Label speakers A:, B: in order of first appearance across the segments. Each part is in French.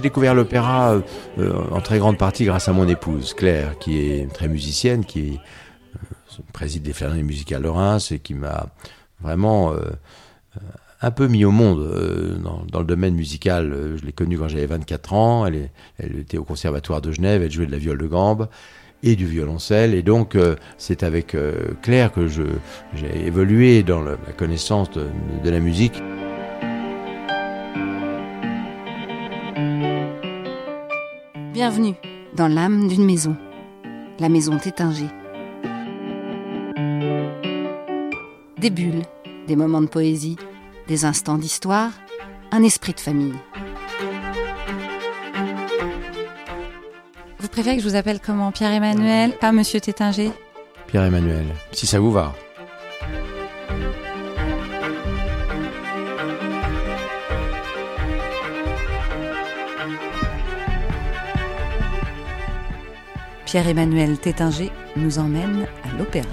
A: J'ai découvert l'opéra euh, en très grande partie grâce à mon épouse, Claire, qui est très musicienne, qui euh, préside des Philharmonies musicales de Reims et qui m'a vraiment euh, un peu mis au monde dans, le domaine musical. Je l'ai connue quand j'avais 24 ans. Elle, était au Conservatoire de Genève, elle jouait de la viole de gambe et du violoncelle. Et donc, c'est avec Claire que j'ai évolué dans la connaissance de la musique.
B: Bienvenue dans l'âme d'une maison, la maison Tétinger. Des bulles, des moments de poésie, des instants d'histoire, un esprit de famille. Vous préférez que je vous appelle comment? Pierre-Emmanuel, pas Monsieur Tétinger?
A: Pierre-Emmanuel, si ça vous va.
B: Pierre-Emmanuel Tétinger nous emmène à l'opéra.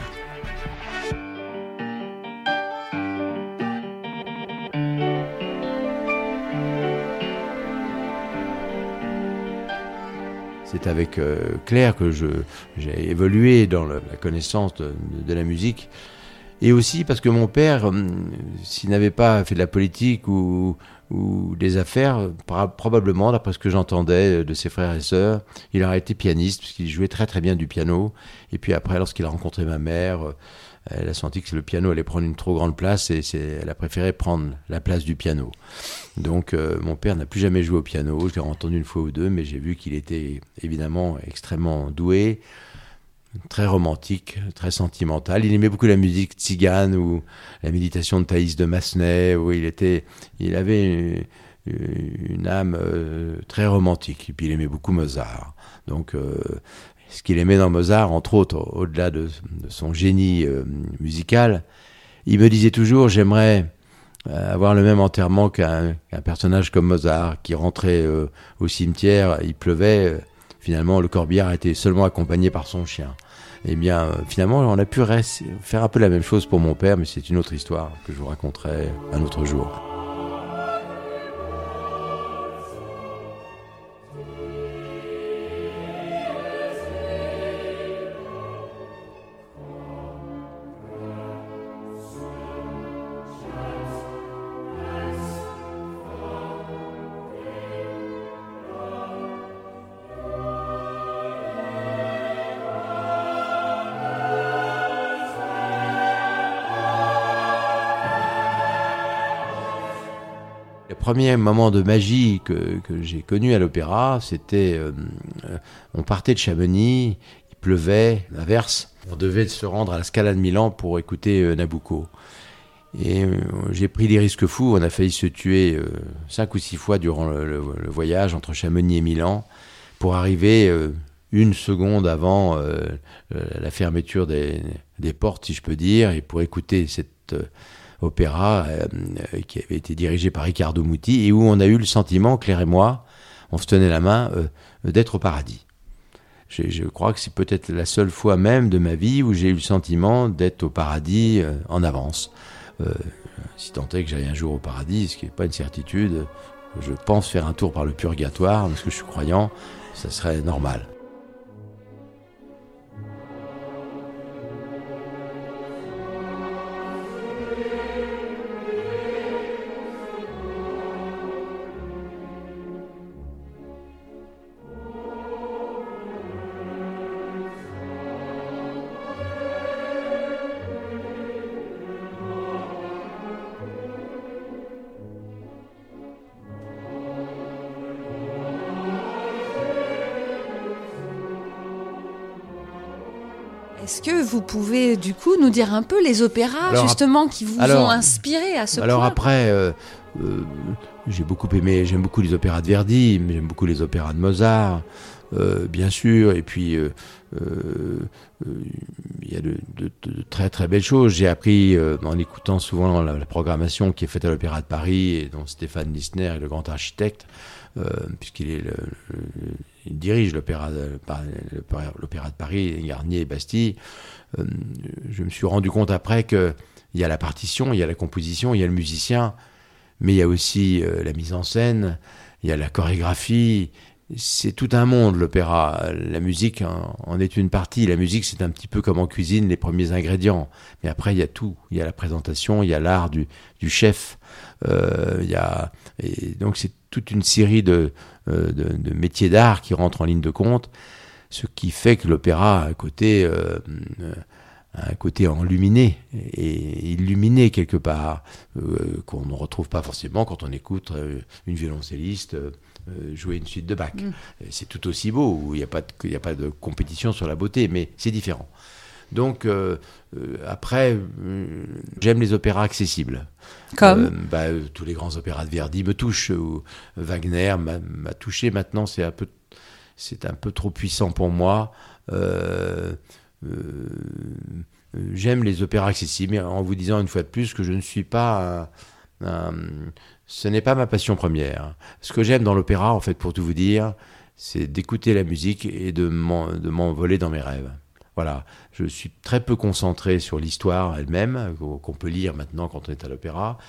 A: C'est avec euh, Claire que j'ai évolué dans la connaissance de, la musique. Et aussi parce que mon père, hum, s'il n'avait pas fait de la politique ou, ou des affaires, probablement, d'après ce que j'entendais de ses frères et sœurs. Il aurait été pianiste, puisqu'il jouait très très bien du piano. Et puis après, lorsqu'il a rencontré ma mère, euh, elle a senti que le piano allait prendre une trop grande place et elle a préféré prendre la place du piano. Donc euh, mon père n'a plus jamais joué au piano, je l'ai entendu une fois ou deux, mais j'ai vu qu'il était évidemment extrêmement doué très romantique, très sentimental. Il aimait beaucoup la musique tzigane ou la méditation de Thaïs de Massenet, où il était, il avait une, âme euh, très romantique. Et puis il aimait beaucoup Mozart. Donc, euh, ce qu'il aimait dans Mozart, entre autres, au-delà de, son génie euh, musical, il me disait toujours, j'aimerais avoir le même enterrement qu'un personnage comme Mozart, qui rentrait au cimetière, il pleuvait finalement, le corbillard été seulement accompagné par son chien. Eh bien, euh, finalement, on a pu faire un peu la même chose pour mon père, mais c'est une autre histoire que je vous raconterai un autre jour. Premier moment de magie que, j'ai connu à l'opéra, c'était. Euh, on partait de Chamonix, il pleuvait, l'averse. On devait se rendre à la Scala de Milan pour écouter euh, Nabucco. Et euh, j'ai pris des risques fous. On a failli se tuer cinq ou six fois durant le, voyage entre Chamonix et Milan pour arriver une seconde avant la fermeture des, portes, si je peux dire, et pour écouter cette opéra euh, qui avait été dirigé par Riccardo Muti et où on a eu le sentiment, Claire et moi, on se tenait la main, euh, d'être au paradis. Je, crois que c'est peut-être la seule fois même de ma vie où j'ai eu le sentiment d'être au paradis euh, en avance. si tant est que j'aille un jour au paradis, ce qui n'est pas une certitude, je pense faire un tour par le purgatoire, parce que je suis croyant, ça serait normal.
B: Est-ce que vous pouvez du coup nous dire un peu les opéras justement qui vous ont inspiré à ce
A: alors point Alors après, euh, euh, j'ai beaucoup aimé, j'aime beaucoup les opéras de Verdi, mais j'aime beaucoup les opéras de Mozart, euh, bien sûr, et puis il y a de, très très belles choses. J'ai appris en écoutant souvent la, programmation qui est faite à l'Opéra de Paris et dont Stéphane Lissner est le grand architecte, puisqu'il est le dirige l'opéra de, l'opéra de Paris, Garnier et Bastille. Euh, je me suis rendu compte après qu'il y a la partition, il y a la composition, il y a le musicien, mais il y a aussi euh, la mise en scène, il y a la chorégraphie. C'est tout un monde, l'opéra. La musique en, est une partie. La musique, c'est un petit peu comme en cuisine, les premiers ingrédients. Mais après, il y a tout. Il y a la présentation, il y a l'art du, du, chef. Euh, il y a, et donc, c'est toute une série de, euh, de, de métiers d'art qui rentrent en ligne de compte. Ce qui fait que l'opéra a un côté, euh, un côté enluminé et illuminé quelque part, euh, qu'on ne retrouve pas forcément quand on écoute euh, une violoncelliste euh, jouer une suite de Bach. Mm. C'est tout aussi beau, il n'y a, pas de, a pas de compétition sur la beauté, mais c'est différent. Donc, après, j'aime les opéras accessibles.
B: Comme
A: bah, Tous les grands opéras de Verdi me touchent. Ou Wagner m'a touché. Maintenant, c'est un, peu, un peu trop puissant pour moi. Euh, j'aime les opéras accessibles, en vous disant une fois de plus que je ne suis pas ce n'est pas ma passion première. Ce que j'aime dans l'opéra, en fait, pour tout vous dire, c'est d'écouter la musique et de m'envoler dans mes rêves. Voilà, je suis très peu concentré sur l'histoire elle-même, qu'on peut lire maintenant quand on est à l'opéra.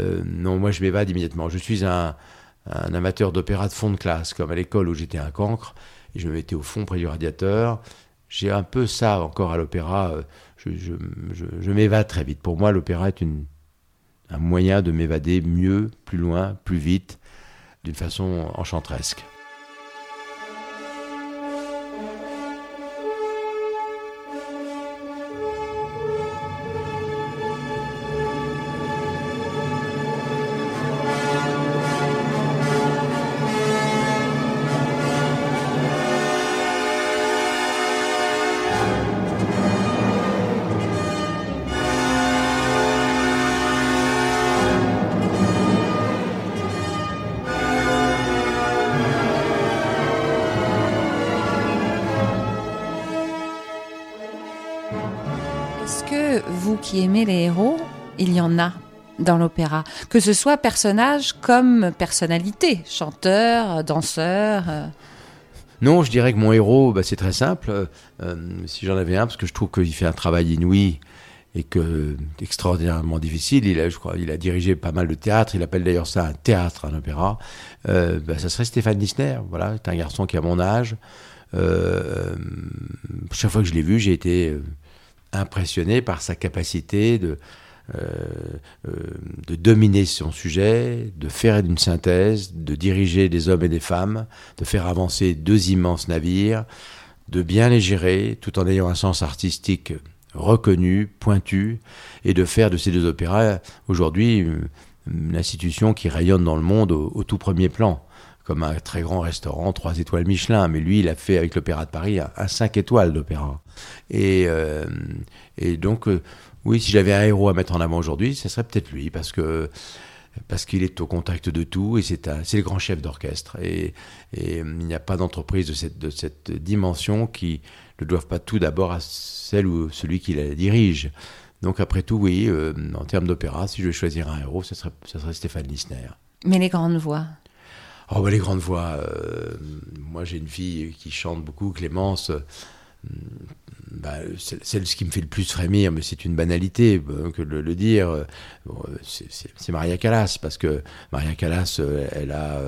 A: Euh, non, moi je m'évade immédiatement. Je suis un, un amateur d'opéra de fond de classe, comme à l'école où j'étais un cancre, et je me mettais au fond près du radiateur, j'ai un peu ça encore à l'opéra. Euh, je, m'évade très vite. Pour moi, l'opéra est un moyen de m'évader mieux, plus loin, plus vite, d'une façon enchantresque.
B: Qui aimez les héros, il y en a dans l'opéra, que ce soit personnage comme personnalité, chanteur, danseur. Euh.
A: Non, je dirais que mon héros, bah, c'est très simple. Euh, si j'en avais un, parce que je trouve qu'il fait un travail inouï et que extraordinairement difficile. Il a, je crois, il a dirigé pas mal de théâtre. Il appelle d'ailleurs ça un théâtre, un opéra. Euh, bah, ça serait Stéphane Nisner. Voilà, c'est un garçon qui a mon âge. chaque fois que je l'ai vu, j'ai été impressionné par sa capacité de, euh, euh, de dominer son sujet, de faire une synthèse, de diriger des hommes et des femmes, de faire avancer deux immenses navires, de bien les gérer tout en ayant un sens artistique reconnu, pointu, et de faire de ces deux opéras aujourd'hui une institution qui rayonne dans le monde au tout premier plan comme un très grand restaurant, trois étoiles Michelin, mais lui, il a fait avec l'Opéra de Paris un, cinq étoiles d'opéra. Et, euh, et donc, euh, oui, si j'avais un héros à mettre en avant aujourd'hui, ce serait peut-être lui, parce que parce qu'il est au contact de tout et c'est le grand chef d'orchestre. Et, euh, il n'y a pas d'entreprise de cette, de cette dimension qui ne doivent pas tout d'abord à celle ou celui qui la dirige. Donc après tout, oui, en termes d'opéra, si je vais choisir un héros, ce serait, ce serait Stéphane Lisner.
B: Mais les grandes voix
A: Oh, bah, les grandes voix. Euh, moi, j'ai une fille qui chante beaucoup, Clémence. Euh, bah, celle, qui me fait le plus frémir, mais c'est une banalité euh, que de le dire, c'est Maria Callas, parce que Maria Callas, elle a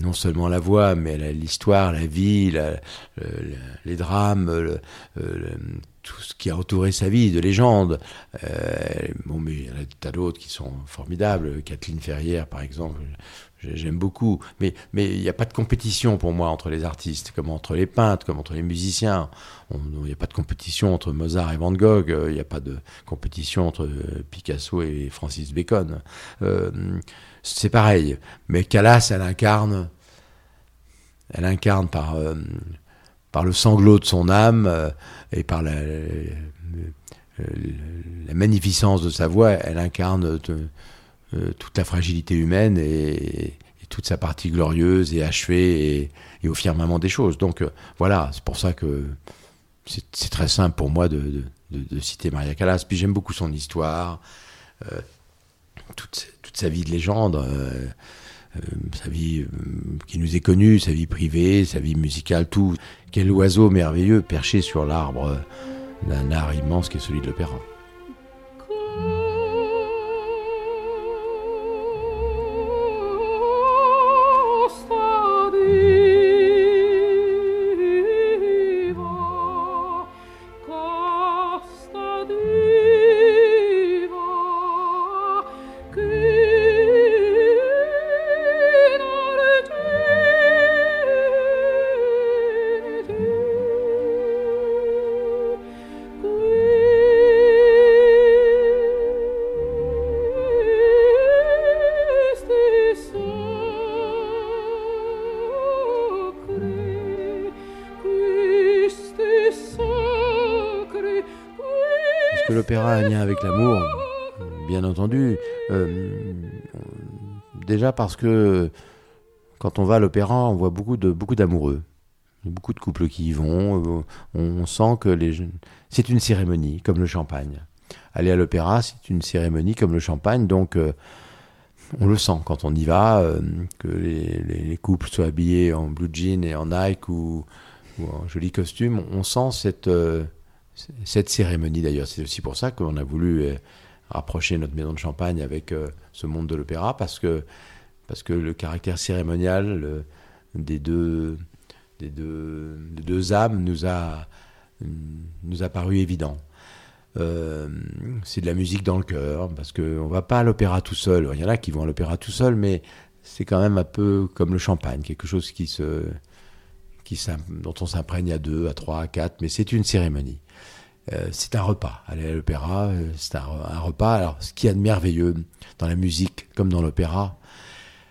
A: non seulement la voix, mais elle a l'histoire, la vie, les drames, tout ce qui a entouré sa vie de légende. bon, mais il y en a des tas d'autres qui sont formidables. Kathleen Ferrière, par exemple, J'aime beaucoup, mais mais il n'y a pas de compétition pour moi entre les artistes, comme entre les peintres, comme entre les musiciens. Il n'y a pas de compétition entre Mozart et Van Gogh. Euh, il n'y a pas de compétition entre euh, Picasso et Francis Bacon. Euh, c'est pareil. Mais Callas, elle incarne, elle incarne par par le sanglot de son âme et par la, la, magnificence de sa voix, elle incarne. Euh, toute la fragilité humaine et, toute sa partie glorieuse et achevée et, au firmament des choses. Donc euh, voilà, c'est pour ça que c'est très simple pour moi de, citer Maria Callas. Puis j'aime beaucoup son histoire, euh, toute, sa vie de légende. Sa vie qui nous est connue, sa vie privée, sa vie musicale, tout. Quel oiseau merveilleux perché sur l'arbre d'un art immense qui est celui de l'opéra. Lien avec l'amour Bien entendu. Euh, déjà parce que quand on va à l'opéra, on voit beaucoup de beaucoup d'amoureux. Beaucoup de couples qui y vont. On sent que c'est une cérémonie, comme le champagne. Aller à l'opéra, c'est une cérémonie comme le champagne, donc euh, on le sent quand on y va, euh, que les, couples soient habillés en blue jean et en Nike ou, en joli costume. On sent cette, cette cérémonie d'ailleurs. C'est aussi pour ça qu'on a voulu rapprocher notre maison de champagne avec euh, ce monde de l'opéra parce que, parce que le caractère cérémonial des, deux, des, deux, deux âmes nous a, nous a paru évident. Euh, c'est de la musique dans le cœur, parce qu'on ne va pas à l'opéra tout seul. Il y en a qui vont à l'opéra tout seul, mais c'est quand même un peu comme le champagne, quelque chose qui se, dont on s'imprègne à deux, à trois, à quatre, mais c'est une cérémonie. Euh, c'est un repas. Aller à l'opéra, euh, c'est un, repas. Alors, ce qu'il y a de merveilleux dans la musique, comme dans l'opéra,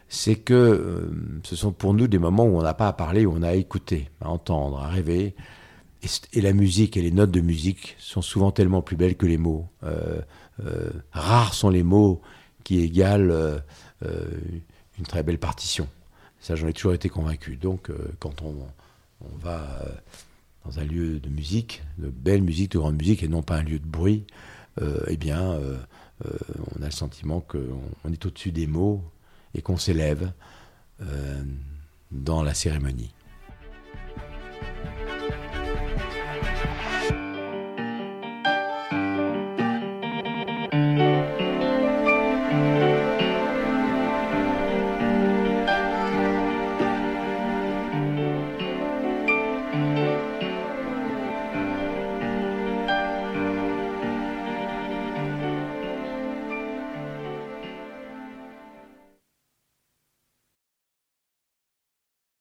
A: c'est que euh, ce sont pour nous des moments où on n'a pas à parler, où on a à écouter, à entendre, à rêver. Et, la musique et les notes de musique sont souvent tellement plus belles que les mots. rares sont les mots qui égalent une très belle partition. Ça, j'en ai toujours été convaincu. Donc, quand on, va dans un lieu de musique, de belle musique, de grande musique, et non pas un lieu de bruit, euh, eh bien, euh, euh, on a le sentiment qu'on est au-dessus des mots et qu'on s'élève dans la cérémonie.